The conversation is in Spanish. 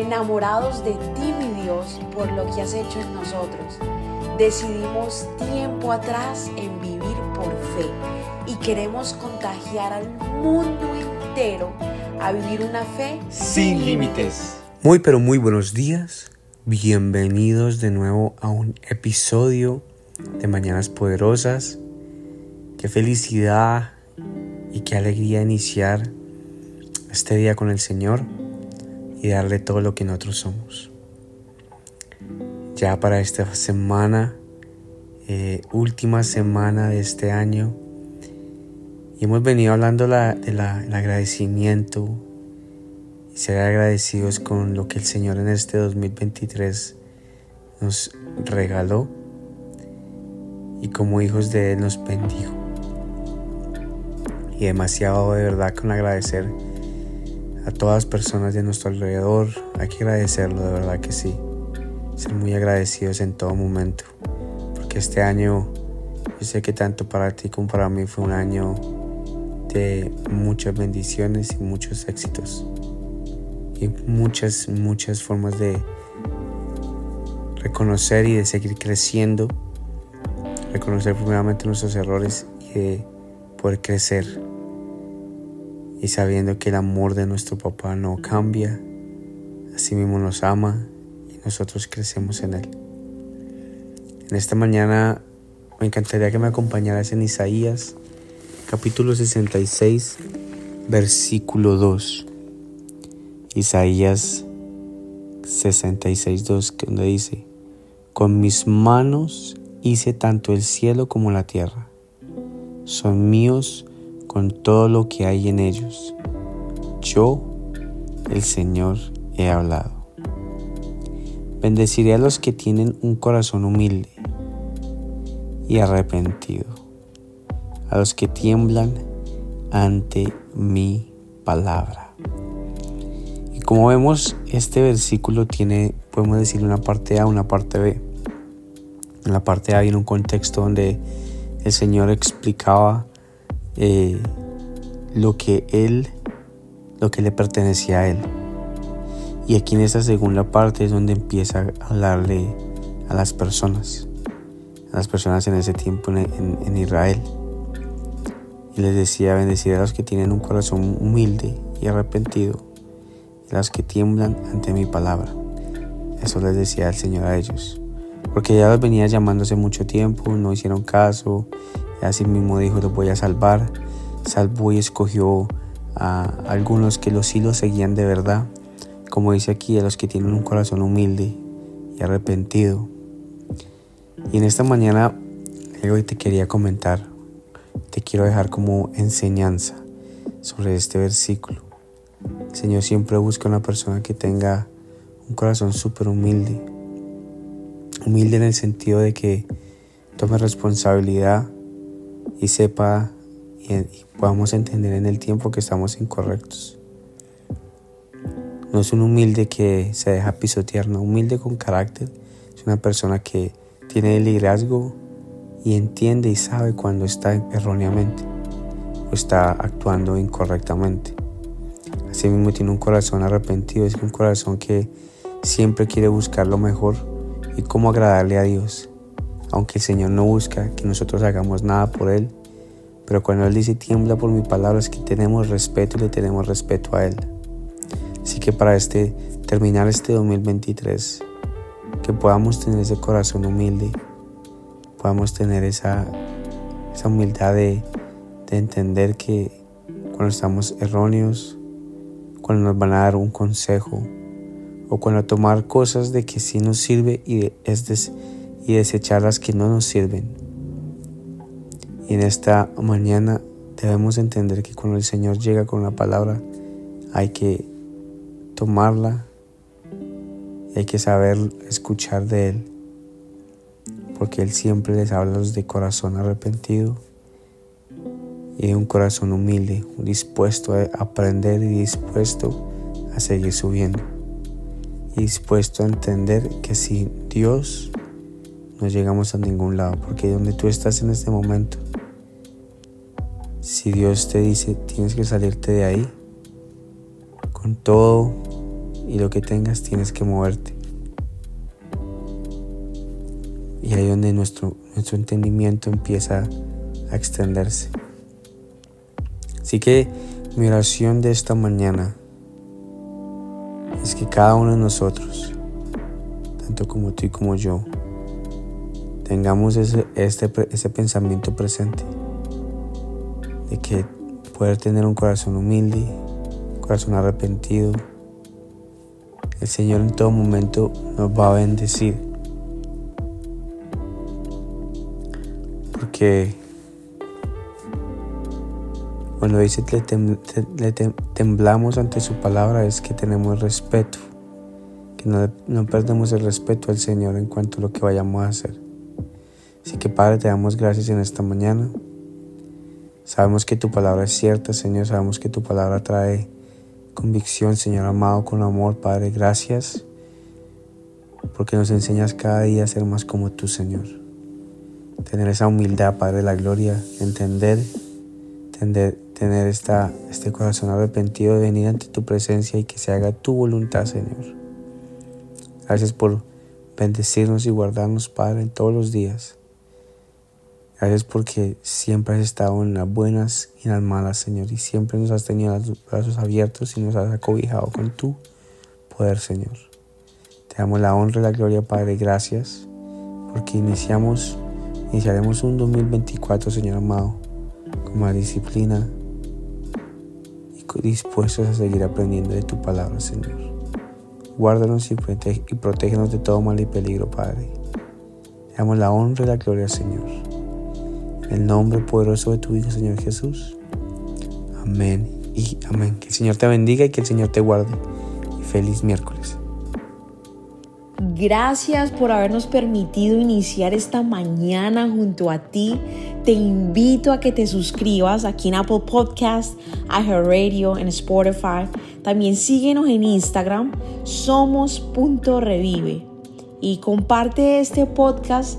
enamorados de ti, mi Dios, por lo que has hecho en nosotros. Decidimos tiempo atrás en vivir por fe y queremos contagiar al mundo entero a vivir una fe sin límites. Muy pero muy buenos días. Bienvenidos de nuevo a un episodio de Mañanas Poderosas. Qué felicidad y qué alegría iniciar este día con el Señor y darle todo lo que nosotros somos. Ya para esta semana, eh, última semana de este año, y hemos venido hablando del agradecimiento y ser agradecidos con lo que el Señor en este 2023 nos regaló y como hijos de Él nos bendijo. Y demasiado de verdad con agradecer a todas las personas de nuestro alrededor. Hay que agradecerlo, de verdad que sí. Ser muy agradecidos en todo momento. Porque este año, yo sé que tanto para ti como para mí fue un año de muchas bendiciones y muchos éxitos. Y muchas, muchas formas de reconocer y de seguir creciendo. Reconocer primeramente nuestros errores y de poder crecer y sabiendo que el amor de nuestro papá no cambia, así mismo nos ama y nosotros crecemos en él. En esta mañana me encantaría que me acompañaras en Isaías capítulo 66 versículo 2. Isaías 66 2 donde dice, con mis manos hice tanto el cielo como la tierra. Son míos con todo lo que hay en ellos. Yo, el Señor, he hablado. Bendeciré a los que tienen un corazón humilde y arrepentido, a los que tiemblan ante mi palabra. Y como vemos, este versículo tiene, podemos decir, una parte A, una parte B. En la parte A viene un contexto donde el Señor explicaba eh, lo que él, lo que le pertenecía a él. Y aquí en esta segunda parte es donde empieza a hablarle a las personas, a las personas en ese tiempo en, Israel. Y les decía, bendecir a los que tienen un corazón humilde y arrepentido, y a los que tiemblan ante mi palabra. Eso les decía el Señor a ellos. Porque ya los venía llamando hace mucho tiempo, no hicieron caso, Así mismo dijo, los voy a salvar. Salvó y escogió a algunos que los sí seguían de verdad. Como dice aquí, a los que tienen un corazón humilde y arrepentido. Y en esta mañana, hoy te quería comentar, te quiero dejar como enseñanza sobre este versículo. Señor siempre busca una persona que tenga un corazón súper humilde. Humilde en el sentido de que tome responsabilidad y sepa y, podamos entender en el tiempo que estamos incorrectos. No es un humilde que se deja pisotear, no, humilde con carácter. Es una persona que tiene liderazgo y entiende y sabe cuando está erróneamente o está actuando incorrectamente. Asimismo tiene un corazón arrepentido, es un corazón que siempre quiere buscar lo mejor y cómo agradarle a Dios aunque el Señor no busca que nosotros hagamos nada por Él, pero cuando Él dice tiembla por mi palabra es que tenemos respeto y le tenemos respeto a Él. Así que para este, terminar este 2023, que podamos tener ese corazón humilde, podamos tener esa, esa humildad de, de entender que cuando estamos erróneos, cuando nos van a dar un consejo, o cuando tomar cosas de que sí nos sirve y es de, y desechar las que no nos sirven. Y en esta mañana debemos entender que cuando el Señor llega con la palabra hay que tomarla y hay que saber escuchar de Él. Porque Él siempre les habla de corazón arrepentido y de un corazón humilde, dispuesto a aprender y dispuesto a seguir subiendo. Y dispuesto a entender que si Dios no llegamos a ningún lado, porque donde tú estás en este momento, si Dios te dice tienes que salirte de ahí, con todo y lo que tengas tienes que moverte. Y ahí donde nuestro, nuestro entendimiento empieza a extenderse. Así que mi oración de esta mañana es que cada uno de nosotros, tanto como tú y como yo, tengamos ese, este, pensamiento presente de que poder tener un corazón humilde, un corazón arrepentido, el Señor en todo momento nos va a bendecir. Porque cuando dice que le, temblamos ante su palabra es que tenemos respeto, que no, no perdemos el respeto al Señor en cuanto a lo que vayamos a hacer. Así que Padre, te damos gracias en esta mañana. Sabemos que tu palabra es cierta, Señor. Sabemos que tu palabra trae convicción, Señor amado, con amor, Padre. Gracias porque nos enseñas cada día a ser más como tú, Señor. Tener esa humildad, Padre de la gloria, entender, tener este corazón arrepentido de venir ante tu presencia y que se haga tu voluntad, Señor. Gracias por bendecirnos y guardarnos, Padre, en todos los días. Gracias porque siempre has estado en las buenas y en las malas, Señor, y siempre nos has tenido los brazos abiertos y nos has acobijado con tu poder, Señor. Te damos la honra y la gloria, Padre, gracias, porque iniciamos, iniciaremos un 2024, Señor amado, con más disciplina y dispuestos a seguir aprendiendo de tu palabra, Señor. Guárdanos y, y protégenos de todo mal y peligro, Padre. Te damos la honra y la gloria, Señor el nombre poderoso de tu Hijo, Señor Jesús. Amén y amén. Que el Señor te bendiga y que el Señor te guarde. Feliz miércoles. Gracias por habernos permitido iniciar esta mañana junto a ti. Te invito a que te suscribas aquí en Apple Podcast, Radio, en Spotify. También síguenos en Instagram, somos.revive. Y comparte este podcast